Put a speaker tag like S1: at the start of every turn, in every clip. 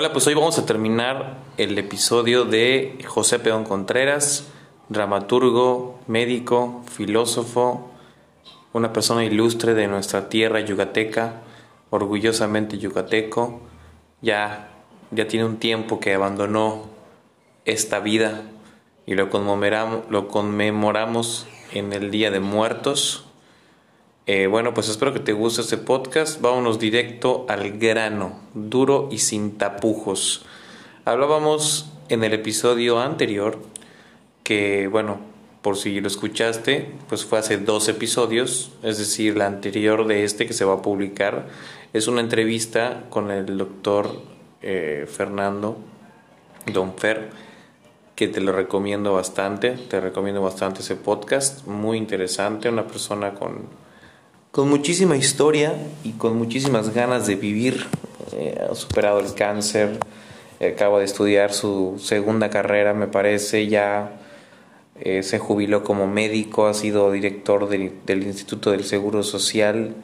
S1: Hola, pues hoy vamos a terminar el episodio de José Peón Contreras, dramaturgo, médico, filósofo, una persona ilustre de nuestra tierra yucateca, orgullosamente yucateco, ya, ya tiene un tiempo que abandonó esta vida y lo conmemoramos, lo conmemoramos en el Día de Muertos. Eh, bueno, pues espero que te guste este podcast. Vámonos directo al grano, duro y sin tapujos. Hablábamos en el episodio anterior que, bueno, por si lo escuchaste, pues fue hace dos episodios, es decir, la anterior de este que se va a publicar. Es una entrevista con el doctor eh, Fernando, Don Fer, que te lo recomiendo bastante, te recomiendo bastante ese podcast, muy interesante, una persona con con muchísima historia y con muchísimas ganas de vivir. Eh, ha superado el cáncer, acaba de estudiar su segunda carrera, me parece, ya eh, se jubiló como médico, ha sido director del, Instituto del Seguro Social.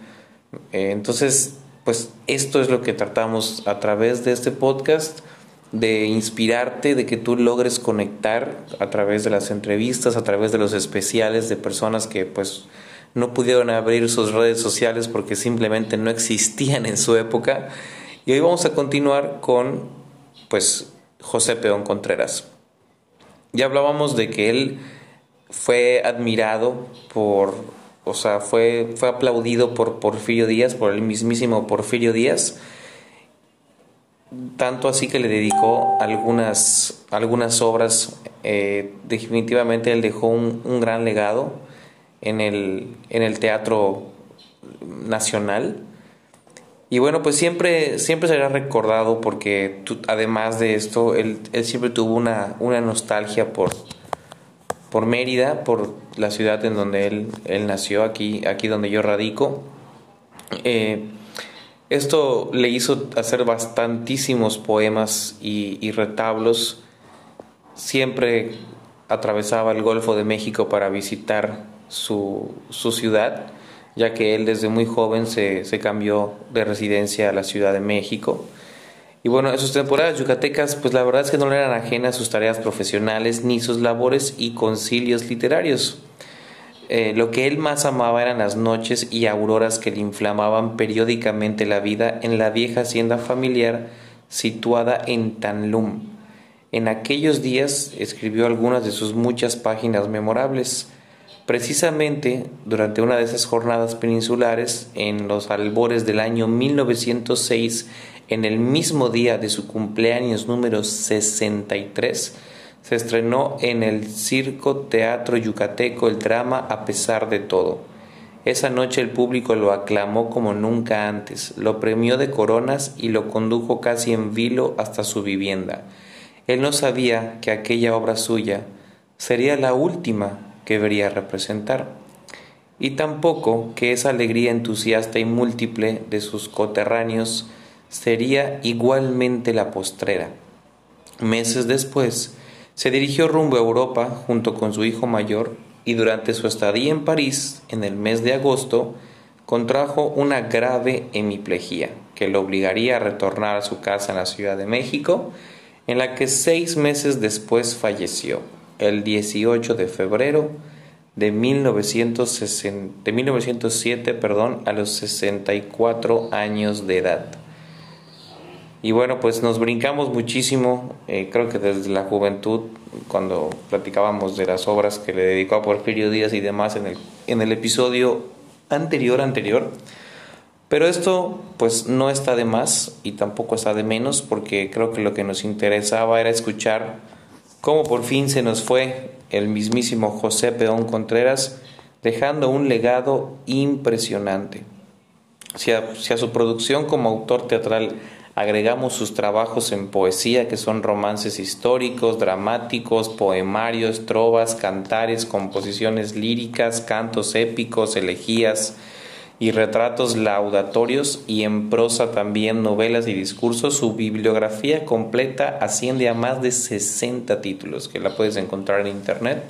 S1: Eh, entonces, pues esto es lo que tratamos a través de este podcast, de inspirarte, de que tú logres conectar a través de las entrevistas, a través de los especiales de personas que pues no pudieron abrir sus redes sociales porque simplemente no existían en su época. Y hoy vamos a continuar con pues José Peón Contreras. Ya hablábamos de que él fue admirado por, o sea, fue, fue aplaudido por Porfirio Díaz, por el mismísimo Porfirio Díaz, tanto así que le dedicó algunas, algunas obras, eh, definitivamente él dejó un, un gran legado en el, en el teatro nacional. Y bueno, pues siempre, siempre será recordado porque además de esto, él, él siempre tuvo una, una, nostalgia por, por Mérida, por la ciudad en donde él, él nació, aquí, aquí donde yo radico. Eh, esto le hizo hacer bastantísimos poemas y, y retablos. Siempre atravesaba el Golfo de México para visitar su, su ciudad, ya que él desde muy joven se, se, cambió de residencia a la Ciudad de México. Y bueno, en sus temporadas yucatecas, pues la verdad es que no le eran ajenas sus tareas profesionales ni sus labores y concilios literarios. Eh, lo que él más amaba eran las noches y auroras que le inflamaban periódicamente la vida en la vieja hacienda familiar situada en Tanlum. En aquellos días escribió algunas de sus muchas páginas memorables. Precisamente durante una de esas jornadas peninsulares, en los albores del año 1906, en el mismo día de su cumpleaños número 63, se estrenó en el Circo Teatro Yucateco el drama A pesar de todo. Esa noche el público lo aclamó como nunca antes, lo premió de coronas y lo condujo casi en vilo hasta su vivienda. Él no sabía que aquella obra suya sería la última que vería representar, y tampoco que esa alegría entusiasta y múltiple de sus coterráneos sería igualmente la postrera. Meses después, se dirigió rumbo a Europa junto con su hijo mayor y durante su estadía en París, en el mes de agosto, contrajo una grave hemiplegia que lo obligaría a retornar a su casa en la Ciudad de México, en la que seis meses después falleció el 18 de febrero de, 1960, de 1907 perdón, a los 64 años de edad. Y bueno, pues nos brincamos muchísimo, eh, creo que desde la juventud, cuando platicábamos de las obras que le dedicó a Porfirio Díaz y demás en el, en el episodio anterior, anterior. Pero esto pues no está de más y tampoco está de menos porque creo que lo que nos interesaba era escuchar cómo por fin se nos fue el mismísimo José Peón Contreras, dejando un legado impresionante. Si a, su producción como autor teatral agregamos sus trabajos en poesía, que son romances históricos, dramáticos, poemarios, trovas, cantares, composiciones líricas, cantos épicos, elegías, y retratos laudatorios y en prosa también novelas y discursos. Su bibliografía completa asciende a más de 60 títulos que la puedes encontrar en internet.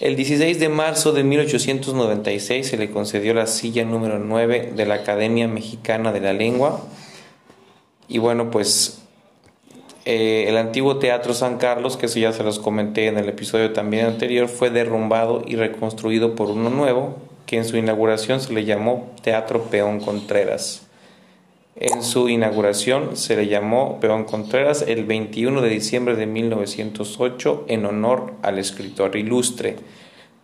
S1: El 16 de marzo de 1896 se le concedió la silla número 9 de la Academia Mexicana de la Lengua. Y bueno, pues eh, el antiguo Teatro San Carlos, que eso ya se los comenté en el episodio también anterior, fue derrumbado y reconstruido por uno nuevo, que en su inauguración se le llamó Teatro Peón Contreras. En su inauguración se le llamó Peón Contreras el 21 de diciembre de 1908 en honor al escritor ilustre,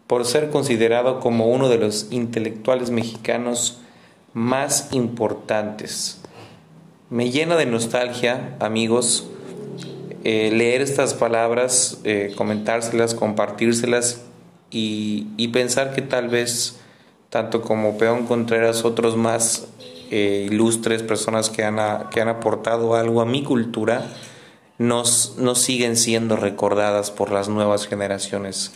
S1: por ser considerado como uno de los intelectuales mexicanos más importantes. Me llena de nostalgia, amigos, eh, leer estas palabras, eh, comentárselas, compartírselas y, y, pensar que tal vez, tanto como Peón Contreras, otros más eh, ilustres, personas que han, que han aportado algo a mi cultura, nos, nos siguen siendo recordadas por las nuevas generaciones.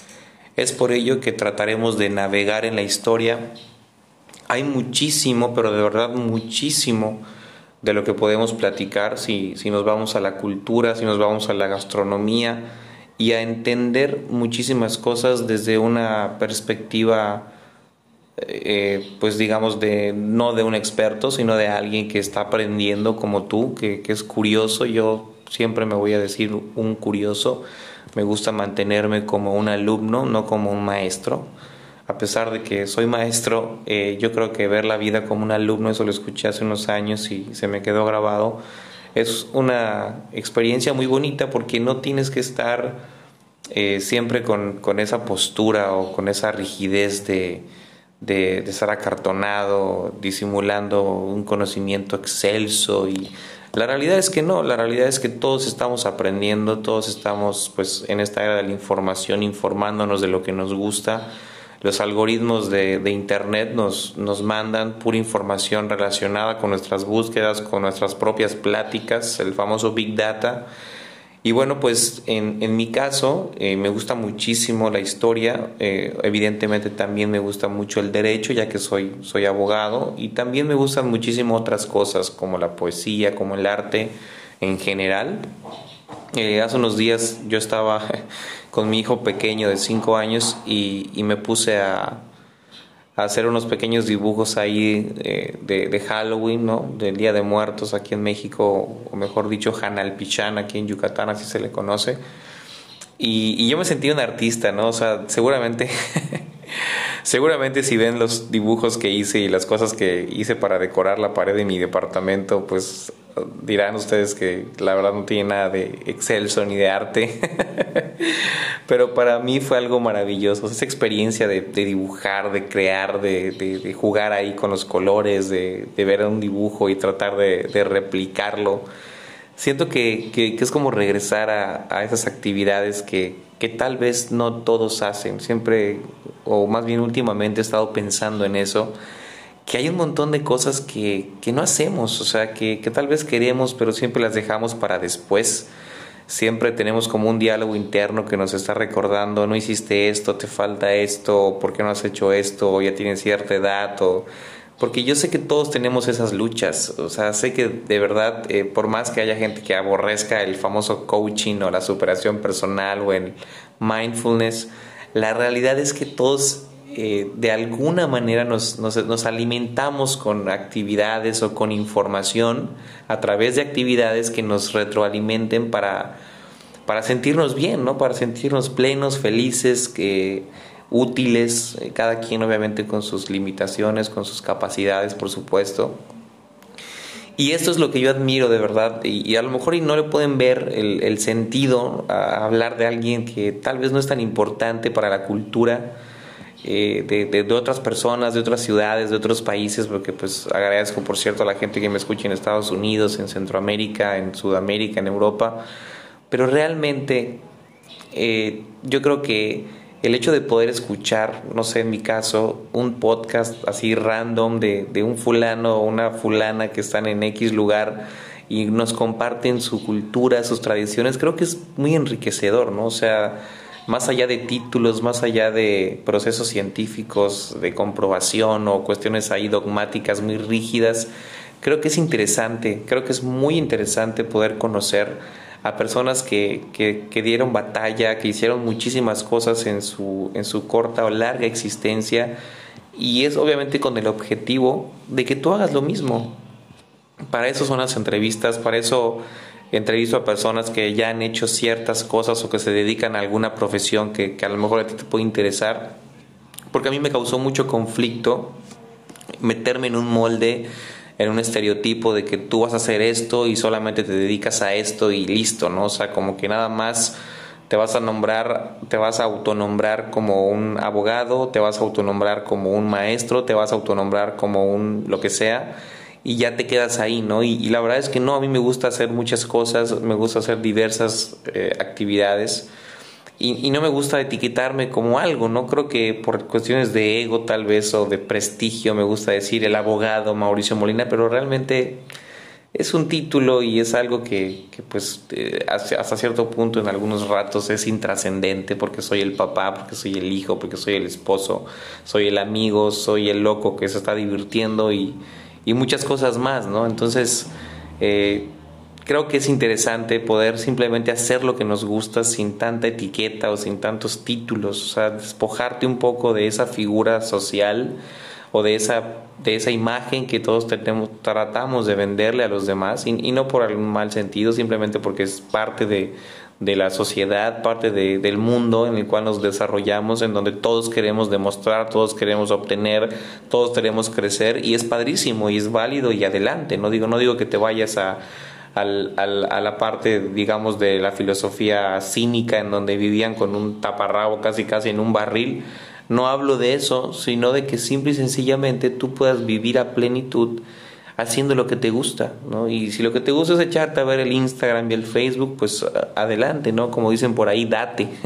S1: Es por ello que trataremos de navegar en la historia. Hay muchísimo, pero de verdad muchísimo de lo que podemos platicar si, si nos vamos a la cultura, si nos vamos a la gastronomía y a entender muchísimas cosas desde una perspectiva eh, pues digamos, de, no de un experto, sino de alguien que está aprendiendo como tú, que, que es curioso. Yo siempre me voy a decir un curioso. Me gusta mantenerme como un alumno, no como un maestro. A pesar de que soy maestro, eh, yo creo que ver la vida como un alumno, eso lo escuché hace unos años y se me quedó grabado, es una experiencia muy bonita porque no tienes que estar eh, siempre con, con, esa postura o con esa rigidez de, de, estar acartonado, disimulando un conocimiento excelso y la realidad es que no, la realidad es que todos estamos aprendiendo, todos estamos pues en esta era de la información informándonos de lo que nos gusta. Los algoritmos de, de Internet nos, nos mandan pura información relacionada con nuestras búsquedas, con nuestras propias pláticas, el famoso Big Data y bueno, pues en, en mi caso eh, me gusta muchísimo la historia, eh, evidentemente también me gusta mucho el derecho, ya que soy, soy abogado, y también me gustan muchísimo otras cosas como la poesía, como el arte en general. Eh, hace unos días yo estaba con mi hijo pequeño de 5 años y, y me puse a, hacer unos pequeños dibujos ahí eh, de, Halloween, ¿no? Del Día de Muertos aquí en México, o mejor dicho, Hanalpichán, aquí en Yucatán, así se le conoce. Y, y yo me sentí un artista, ¿no? O sea, seguramente, seguramente si ven los dibujos que hice y las cosas que hice para decorar la pared de mi departamento, pues dirán ustedes que la verdad no tiene nada de excelso ni de arte, pero para mí fue algo maravilloso, esa experiencia de, dibujar, de crear, de, jugar ahí con los colores, de, ver un dibujo y tratar de, replicarlo. Siento que, es como regresar a, esas actividades que, que tal vez no todos hacen. Siempre, o más bien últimamente he estado pensando en eso que hay un montón de cosas que, que no hacemos, o sea, que, que, tal vez queremos, pero siempre las dejamos para después. Siempre tenemos como un diálogo interno que nos está recordando, no hiciste esto, te falta esto, ¿por qué no has hecho esto? Ya tienes cierta edad, o... porque yo sé que todos tenemos esas luchas, o sea, sé que de verdad, eh, por más que haya gente que aborrezca el famoso coaching o la superación personal o el mindfulness, la realidad es que todos eh, de alguna manera nos, nos, alimentamos con actividades o con información a través de actividades que nos retroalimenten para, para sentirnos bien, ¿no? para sentirnos plenos, felices, útiles, eh, cada quien obviamente con sus limitaciones, con sus capacidades, por supuesto. Y esto es lo que yo admiro de verdad, y, a lo mejor y no le pueden ver el, el sentido a hablar de alguien que tal vez no es tan importante para la cultura, eh, de, de, otras personas, de otras ciudades, de otros países, porque pues agradezco por cierto a la gente que me escucha en Estados Unidos, en Centroamérica, en Sudamérica, en Europa, pero realmente eh, yo creo que el hecho de poder escuchar, no sé, en mi caso, un podcast así random de, de un fulano o una fulana que están en X lugar y nos comparten su cultura, sus tradiciones, creo que es muy enriquecedor, ¿no? O sea, más allá de títulos, más allá de procesos científicos, de comprobación o cuestiones ahí dogmáticas muy rígidas, creo que es interesante, creo que es muy interesante poder conocer a personas que, que, dieron batalla, que hicieron muchísimas cosas en su, en su corta o larga existencia y es obviamente con el objetivo de que tú hagas lo mismo. Para eso son las entrevistas, para eso entrevisto a personas que ya han hecho ciertas cosas o que se dedican a alguna profesión que, que a lo mejor a ti te puede interesar, porque a mí me causó mucho conflicto meterme en un molde, en un estereotipo de que tú vas a hacer esto y solamente te dedicas a esto y listo, ¿no? O sea, como que nada más te vas a nombrar, te vas a autonombrar como un abogado, te vas a autonombrar como un maestro, te vas a autonombrar como un lo que sea y ya te quedas ahí, ¿no? Y, la verdad es que no, a mí me gusta hacer muchas cosas, me gusta hacer diversas eh, actividades y, no me gusta etiquetarme como algo, ¿no? Creo que por cuestiones de ego tal vez o de prestigio me gusta decir el abogado Mauricio Molina, pero realmente es un título y es algo que, que pues eh, hasta cierto punto en algunos ratos es intrascendente porque soy el papá, porque soy el hijo, porque soy el esposo, soy el amigo, soy el loco que se está divirtiendo y, y muchas cosas más, ¿no? Entonces, eh, creo que es interesante poder simplemente hacer lo que nos gusta sin tanta etiqueta o sin tantos títulos, o sea, despojarte un poco de esa figura social o de esa, de esa imagen que todos tratamos de venderle a los demás y, no por algún mal sentido, simplemente porque es parte de, de la sociedad, parte de, del mundo en el cual nos desarrollamos, en donde todos queremos demostrar, todos queremos obtener, todos queremos crecer y es padrísimo y es válido y adelante. No digo, no digo que te vayas a a la parte, digamos, de la filosofía cínica en donde vivían con un taparrabo casi casi en un barril. No hablo de eso, sino de que simple y sencillamente tú puedas vivir a plenitud haciendo lo que te gusta, ¿no? Y si lo que te gusta es echarte a ver el Instagram y el Facebook, pues adelante, ¿no? Como dicen por ahí, date.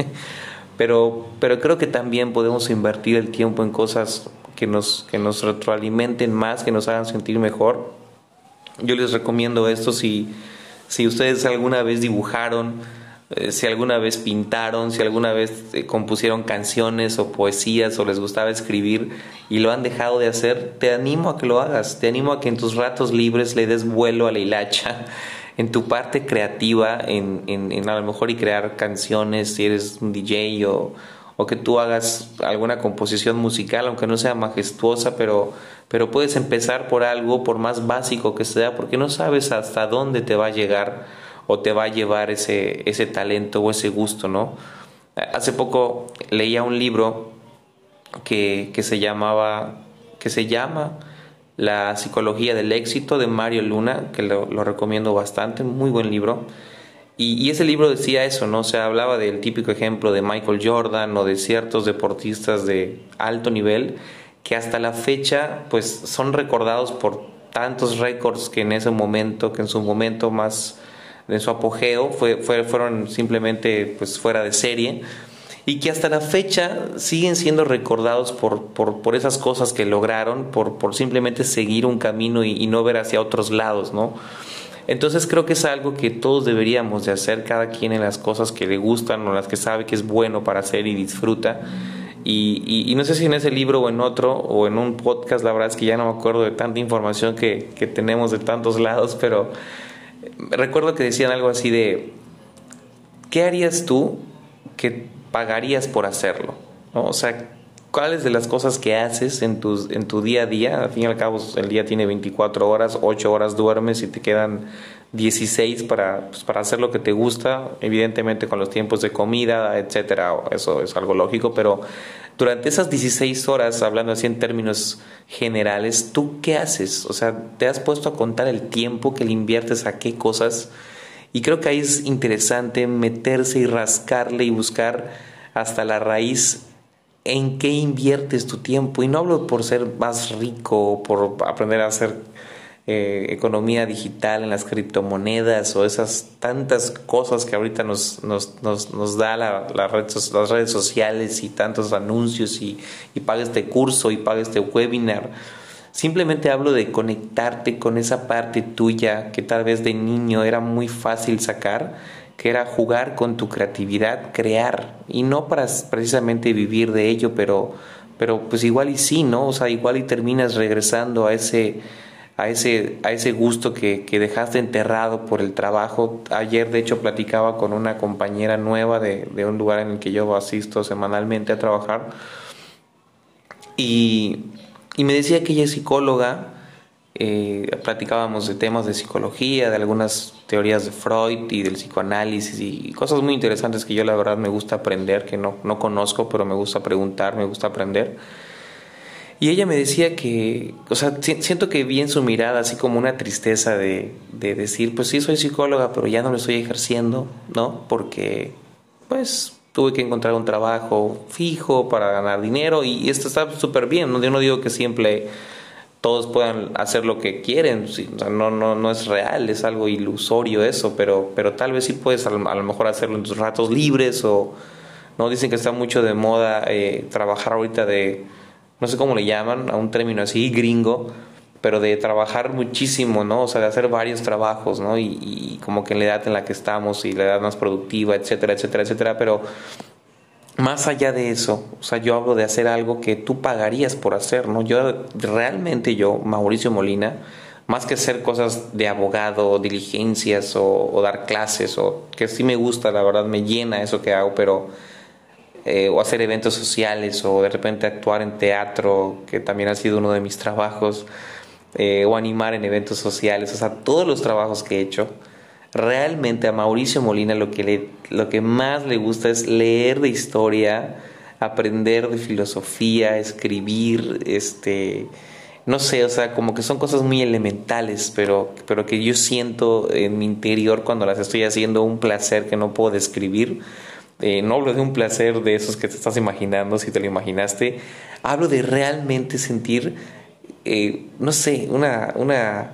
S1: Pero, pero creo que también podemos invertir el tiempo en cosas que nos, que nos retroalimenten más, que nos hagan sentir mejor yo les recomiendo esto si, si ustedes alguna vez dibujaron, eh, si alguna vez pintaron, si alguna vez eh, compusieron canciones o poesías o les gustaba escribir y lo han dejado de hacer, te animo a que lo hagas, te animo a que en tus ratos libres le des vuelo a la hilacha, en tu parte creativa, en, en, en a lo mejor y crear canciones, si eres un DJ o, o que tú hagas alguna composición musical, aunque no sea majestuosa, pero pero puedes empezar por algo, por más básico que sea, porque no sabes hasta dónde te va a llegar o te va a llevar ese, ese talento o ese gusto, ¿no? Hace poco leía un libro que, que se llamaba, que se llama La psicología del éxito de Mario Luna, que lo, recomiendo bastante, muy buen libro. Y, y, ese libro decía eso, ¿no? se hablaba del típico ejemplo de Michael Jordan o de ciertos deportistas de alto nivel que hasta la fecha pues son recordados por tantos récords que en ese momento, que en su momento más de su apogeo fue, fueron simplemente pues fuera de serie y que hasta la fecha siguen siendo recordados por, por, por esas cosas que lograron, por, por simplemente seguir un camino y, y, no ver hacia otros lados, ¿no? Entonces creo que es algo que todos deberíamos de hacer, cada quien en las cosas que le gustan o las que sabe que es bueno para hacer y disfruta y, y, no sé si en ese libro o en otro o en un podcast, la verdad es que ya no me acuerdo de tanta información que, que tenemos de tantos lados, pero recuerdo que decían algo así de, ¿qué harías tú que pagarías por hacerlo? ¿No? O sea, ¿cuáles de las cosas que haces en, tus, en tu día a día? Al fin y al cabo, el día tiene 24 horas, 8 horas duermes y te quedan 16 para, pues, para hacer lo que te gusta, evidentemente con los tiempos de comida, etcétera, eso es algo lógico, pero durante esas 16 horas, hablando así en términos generales, ¿tú qué haces? O sea, ¿te has puesto a contar el tiempo que le inviertes a qué cosas? Y creo que ahí es interesante meterse y rascarle y buscar hasta la raíz en qué inviertes tu tiempo. Y no hablo por ser más rico o por aprender a hacer eh, economía digital, en las criptomonedas o esas tantas cosas que ahorita nos, nos, nos, da la red, las redes sociales y tantos anuncios y, y paga este curso y paga este webinar. Simplemente hablo de conectarte con esa parte tuya que tal vez de niño era muy fácil sacar, que era jugar con tu creatividad, crear, y no para precisamente vivir de ello, pero, pero pues igual y sí, ¿no? O sea, igual y terminas regresando a ese a ese, a ese gusto que, que, dejaste enterrado por el trabajo. Ayer, de hecho, platicaba con una compañera nueva de, de, un lugar en el que yo asisto semanalmente a trabajar y, y me decía que ella es psicóloga eh, platicábamos de temas de psicología, de algunas teorías de Freud y del psicoanálisis y cosas muy interesantes que yo la verdad me gusta aprender, que no, no conozco, pero me gusta preguntar, me gusta aprender. Y ella me decía que, o sea, siento que vi en su mirada así como una tristeza de, de decir, pues sí, soy psicóloga, pero ya no lo estoy ejerciendo, ¿no? Porque, pues, tuve que encontrar un trabajo fijo para ganar dinero y esto está súper bien, ¿no? Yo no digo que siempre todos puedan hacer lo que quieren, o sea, no, no, no es real, es algo ilusorio eso, pero, pero tal vez sí puedes a lo, mejor hacerlo en tus ratos libres o, ¿no? Dicen que está mucho de moda eh, trabajar ahorita de, no sé cómo le llaman, a un término así, gringo, pero de trabajar muchísimo, ¿no? O sea, de hacer varios trabajos, ¿no? Y, como que en la edad en la que estamos y la edad más productiva, etcétera, etcétera, etcétera, pero más allá de eso, o sea, yo hablo de hacer algo que tú pagarías por hacer, ¿no? Yo realmente yo, Mauricio Molina, más que hacer cosas de abogado, diligencias o, o dar clases, o que sí me gusta, la verdad me llena eso que hago, pero eh, o hacer eventos sociales o de repente actuar en teatro, que también ha sido uno de mis trabajos, eh, o animar en eventos sociales, o sea, todos los trabajos que he hecho. Realmente a Mauricio Molina lo que, lo que más le gusta es leer de historia, aprender de filosofía, escribir, este, no sé, o sea, como que son cosas muy elementales, pero, pero que yo siento en mi interior cuando las estoy haciendo un placer que no puedo describir eh, no hablo de un placer de esos que te estás imaginando, si te lo imaginaste. Hablo de realmente sentir, eh, no sé, una, una,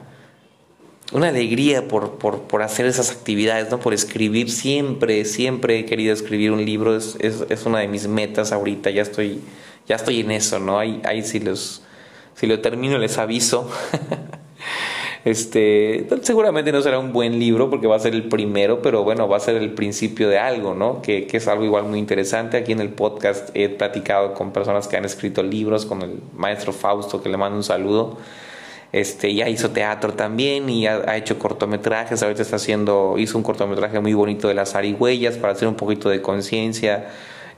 S1: una alegría por, por, por, hacer esas actividades, ¿no? por escribir. Siempre, siempre he querido escribir un libro. Es, es, es, una de mis metas ahorita. Ya estoy, ya estoy en eso, ¿no? Ahí, ahí si, los, si lo termino les aviso. Este, seguramente no será un buen libro porque va a ser el primero, pero bueno, va a ser el principio de algo, ¿no? Que, que, es algo igual muy interesante. Aquí en el podcast he platicado con personas que han escrito libros, con el maestro Fausto, que le mando un saludo. Este, ya hizo teatro también y ha, ha hecho cortometrajes. Ahorita está haciendo, hizo un cortometraje muy bonito de las arigüeyas para hacer un poquito de conciencia.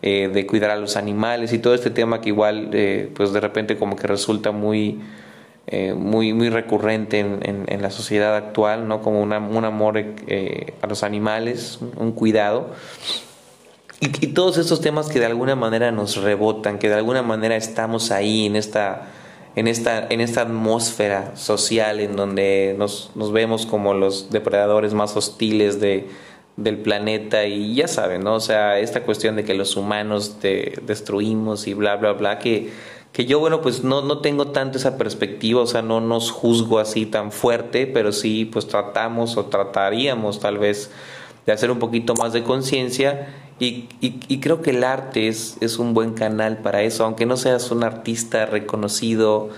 S1: Eh, de cuidar a los animales y todo este tema que igual eh, pues de repente como que resulta muy eh, muy, muy recurrente en, la sociedad actual, ¿no? como una, un amor eh, a los animales, un cuidado. Y, y, todos estos temas que de alguna manera nos rebotan, que de alguna manera estamos ahí en esta, en esta, en esta atmósfera social en donde nos, nos vemos como los depredadores más hostiles de, del planeta y ya saben, ¿no? O sea, esta cuestión de que los humanos te destruimos y bla, bla, bla, que que yo, bueno, pues no, no tengo tanto esa perspectiva, o sea, no nos juzgo así tan fuerte, pero sí, pues tratamos o trataríamos tal vez de hacer un poquito más de conciencia y, y, creo que el arte es, es un buen canal para eso, aunque no seas un artista reconocido,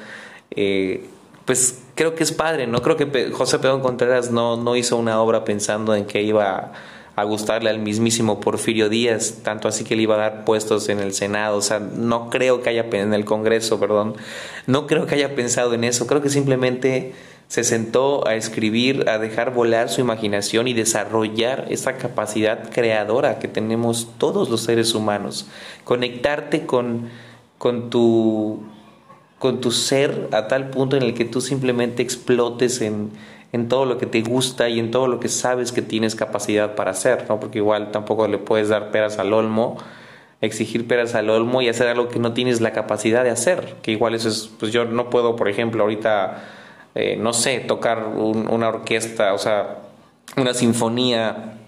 S1: eh, pues creo que es padre, ¿no? Creo que José Pedro Contreras no, no hizo una obra pensando en que iba a gustarle al mismísimo Porfirio Díaz, tanto así que le iba a dar puestos en el Senado, o sea, no creo que haya en el Congreso, perdón, no creo que haya pensado en eso, creo que simplemente se sentó a escribir, a dejar volar su imaginación y desarrollar esa capacidad creadora que tenemos todos los seres humanos, conectarte con, con tu con tu ser a tal punto en el que tú simplemente explotes en, en todo lo que te gusta y en todo lo que sabes que tienes capacidad para hacer, ¿no? Porque igual tampoco le puedes dar peras al olmo, exigir peras al olmo y hacer algo que no tienes la capacidad de hacer, que igual eso es, pues yo no puedo, por ejemplo, ahorita, eh, no sé, tocar una orquesta, o sea, una sinfonía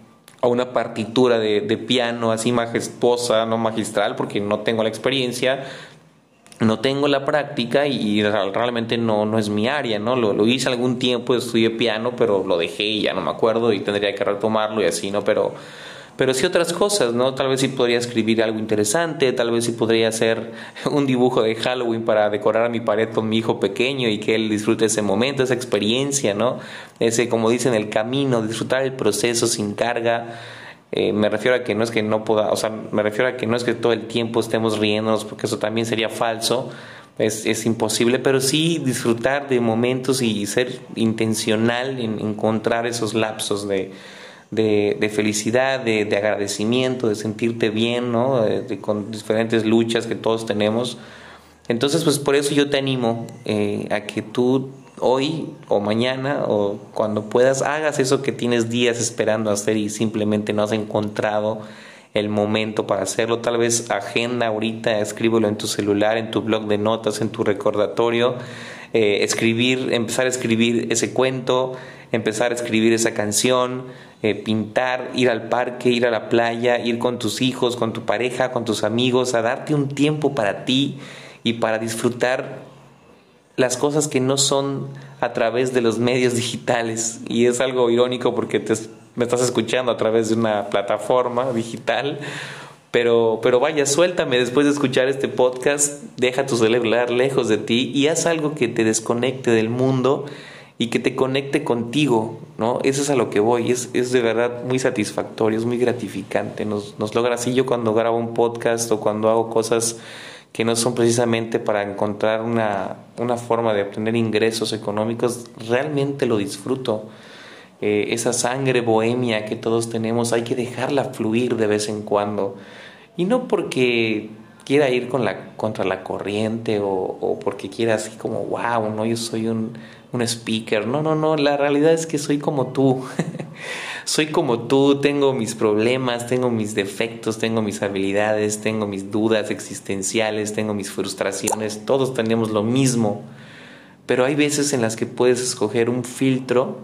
S1: o una partitura de piano así majestuosa, no magistral, porque no tengo la experiencia, no tengo la práctica y, realmente no, no es mi área, ¿no? Lo, hice algún tiempo, estudié piano, pero lo dejé y ya no me acuerdo y tendría que retomarlo y así, ¿no? Pero, pero sí otras cosas, ¿no? Tal vez sí podría escribir algo interesante, tal vez sí podría hacer un dibujo de Halloween para decorar mi pared con mi hijo pequeño y que él disfrute ese momento, esa experiencia, ¿no? Ese, como dicen, el camino, disfrutar el proceso sin carga eh, me refiero a que no es que no pueda, o sea, me refiero a que no es que todo el tiempo estemos riéndonos, porque eso también sería falso, es, es imposible, pero sí disfrutar de momentos y ser intencional en encontrar esos lapsos de, de, felicidad, de, de, agradecimiento, de sentirte bien, ¿no? De, con diferentes luchas que todos tenemos. Entonces, pues por eso yo te animo eh, a que tú hoy o mañana o cuando puedas hagas eso que tienes días esperando hacer y simplemente no has encontrado el momento para hacerlo. Tal vez agenda ahorita, escríbelo en tu celular, en tu blog de notas, en tu recordatorio. Eh, escribir, empezar a escribir ese cuento, empezar a escribir esa canción, eh, pintar, ir al parque, ir a la playa, ir con tus hijos, con tu pareja, con tus amigos, a darte un tiempo para ti y para disfrutar las cosas que no son a través de los medios digitales. Y es algo irónico porque te me estás escuchando a través de una plataforma digital. Pero, pero vaya, suéltame después de escuchar este podcast, deja tu celular lejos de ti y haz algo que te desconecte del mundo y que te conecte contigo, ¿no? Eso es a lo que voy, es, es de verdad muy satisfactorio, es muy gratificante, nos, nos logra así yo cuando grabo un podcast o cuando hago cosas que no son precisamente para encontrar una, una forma de obtener ingresos económicos, realmente lo disfruto. Eh, esa sangre bohemia que todos tenemos, hay que dejarla fluir de vez en cuando. Y no porque quiera ir con la, contra la corriente o, o porque quiera así como, wow, no, yo soy un, un speaker. No, no, no, la realidad es que soy como tú. soy como tú, tengo mis problemas, tengo mis defectos, tengo mis habilidades, tengo mis dudas existenciales, tengo mis frustraciones, todos tenemos lo mismo. Pero hay veces en las que puedes escoger un filtro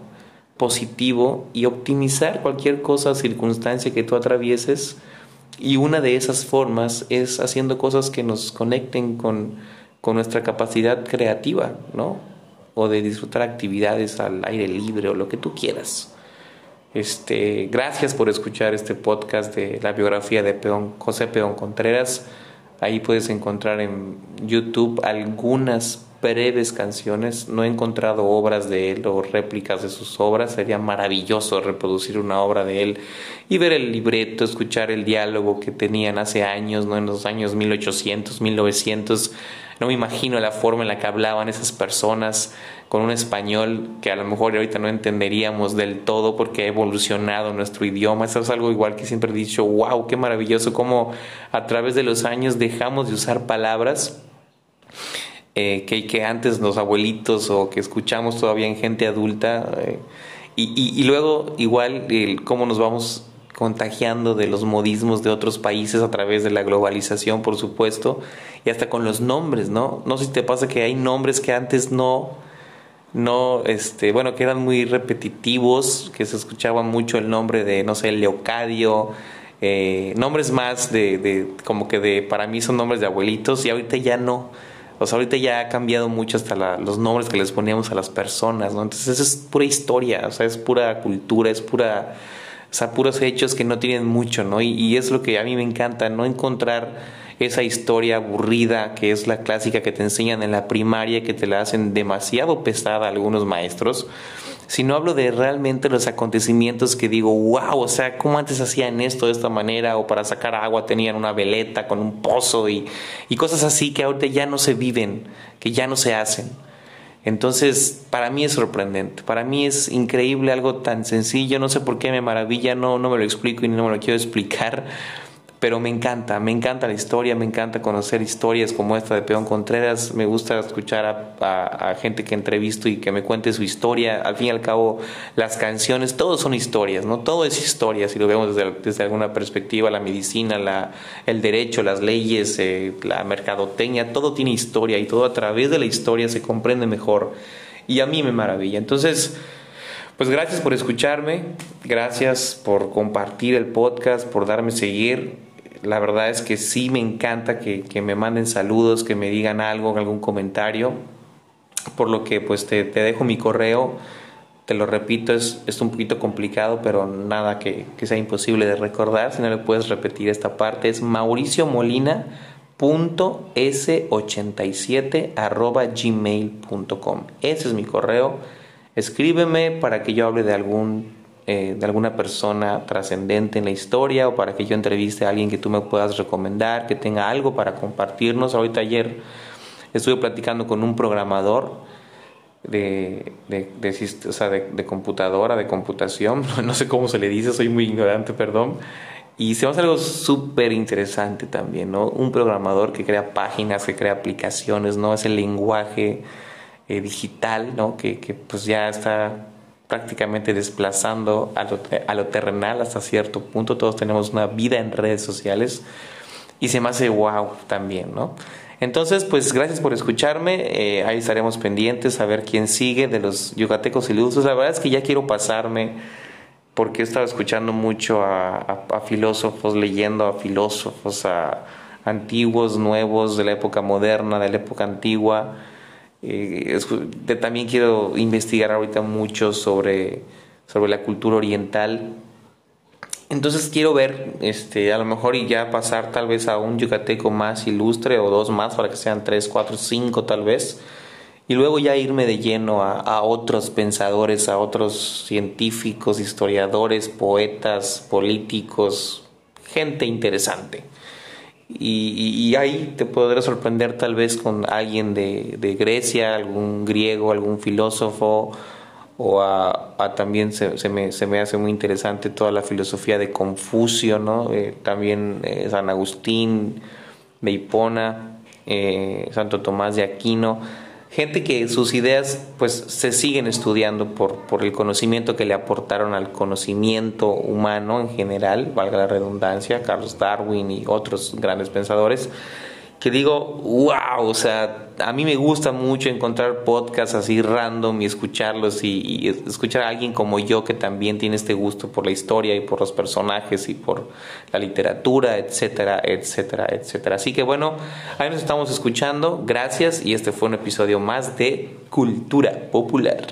S1: positivo y optimizar cualquier cosa, circunstancia que tú atravieses. Y una de esas formas es haciendo cosas que nos conecten con, con nuestra capacidad creativa, ¿no? O de disfrutar actividades al aire libre o lo que tú quieras. Este, gracias por escuchar este podcast de la biografía de Peón, José Peón Contreras. Ahí puedes encontrar en YouTube algunas breves canciones. No he encontrado obras de él o réplicas de sus obras. Sería maravilloso reproducir una obra de él y ver el libreto, escuchar el diálogo que tenían hace años, ¿no? en los años 1800, 1900. No me imagino la forma en la que hablaban esas personas con un español que a lo mejor ahorita no entenderíamos del todo porque ha evolucionado nuestro idioma. Eso es algo igual que siempre he dicho, wow, qué maravilloso cómo a través de los años dejamos de usar palabras eh, que, antes los abuelitos o que escuchamos todavía en gente adulta. Eh, y, luego igual cómo nos vamos contagiando de los modismos de otros países a través de la globalización, por supuesto, y hasta con los nombres, ¿no? No sé si te pasa que hay nombres que antes no, no, este, bueno, que eran muy repetitivos, que se escuchaba mucho el nombre de, no sé, Leocadio, eh, nombres más de, de, como que de, para mí son nombres de abuelitos y ahorita ya no o sea, ahorita ya ha cambiado mucho hasta los nombres que les poníamos a las personas, ¿no? Entonces es pura historia, o sea, es pura cultura, es pura, o sea, puros hechos que no tienen mucho, ¿no? Y, y es lo que a mí me encanta, no encontrar esa historia aburrida que es la clásica que te enseñan en la primaria, que te la hacen demasiado pesada algunos maestros sino hablo de realmente los acontecimientos que digo, wow, o sea, ¿cómo antes hacían esto de esta manera? O para sacar agua tenían una veleta con un pozo y, y cosas así que ahorita ya no se viven, que ya no se hacen. Entonces, para mí es sorprendente, para mí es increíble algo tan sencillo, no sé por qué me maravilla, no, no me lo explico y no me lo quiero explicar, pero me encanta, me encanta la historia, me encanta conocer historias como esta de Peón Contreras, me gusta escuchar a, gente que entrevisto y que me cuente su historia, al fin y al cabo las canciones, todo son historias, ¿no? Todo es historia, si lo vemos desde, alguna perspectiva, la medicina, la, el derecho, las leyes, eh, la mercadotecnia, todo tiene historia y todo a través de la historia se comprende mejor y a mí me maravilla. Entonces, pues gracias por escucharme, gracias por compartir el podcast, por darme seguir la verdad es que sí me encanta que, me manden saludos, que me digan algo, algún comentario. Por lo que pues te, dejo mi correo. Te lo repito, es, es un poquito complicado, pero nada que, sea imposible de recordar. Si no le puedes repetir esta parte, es Mauricio Molina s87 arroba gmail.com. Ese es mi correo. Escríbeme para que yo hable de algún eh, de alguna persona trascendente en la historia o para que yo entreviste a alguien que tú me puedas recomendar, que tenga algo para compartirnos. Ahorita ayer estuve platicando con un programador de, de, computadora, de computación, no sé cómo se le dice, soy muy ignorante, perdón. Y se me hace algo súper interesante también, ¿no? Un programador que crea páginas, que crea aplicaciones, ¿no? Ese lenguaje eh, digital, ¿no? Que, pues ya está prácticamente desplazando a lo, a terrenal hasta cierto punto. Todos tenemos una vida en redes sociales y se me hace wow también, ¿no? Entonces, pues gracias por escucharme. Eh, ahí estaremos pendientes a ver quién sigue de los yucatecos ilusos. La verdad es que ya quiero pasarme porque he estado escuchando mucho a, filósofos, leyendo a filósofos, a antiguos, nuevos, de la época moderna, de la época antigua. Eh, también quiero investigar ahorita mucho sobre, sobre la cultura oriental entonces quiero ver, este, a lo mejor y ya pasar tal vez a un yucateco más ilustre o dos más para que sean tres, cuatro, cinco tal vez. Y luego ya irme de lleno a, otros pensadores, a otros científicos, historiadores, poetas, políticos, gente interesante. Y, ahí te podré sorprender tal vez con alguien de, Grecia, algún griego, algún filósofo, o a, también se, se, me, se, me, hace muy interesante toda la filosofía de Confucio, ¿no? Eh, también eh, San Agustín de Hipona, eh, Santo Tomás de Aquino, gente que sus ideas pues se siguen estudiando por, por el conocimiento que le aportaron al conocimiento humano en general, valga la redundancia, Carlos Darwin y otros grandes pensadores, que digo, wow, o sea, a mí me gusta mucho encontrar podcasts así random y escucharlos y, escuchar a alguien como yo que también tiene este gusto por la historia y por los personajes y por la literatura, etcétera, etcétera, etcétera. Así que bueno, ahí nos estamos escuchando, gracias y este fue un episodio más de Cultura Popular.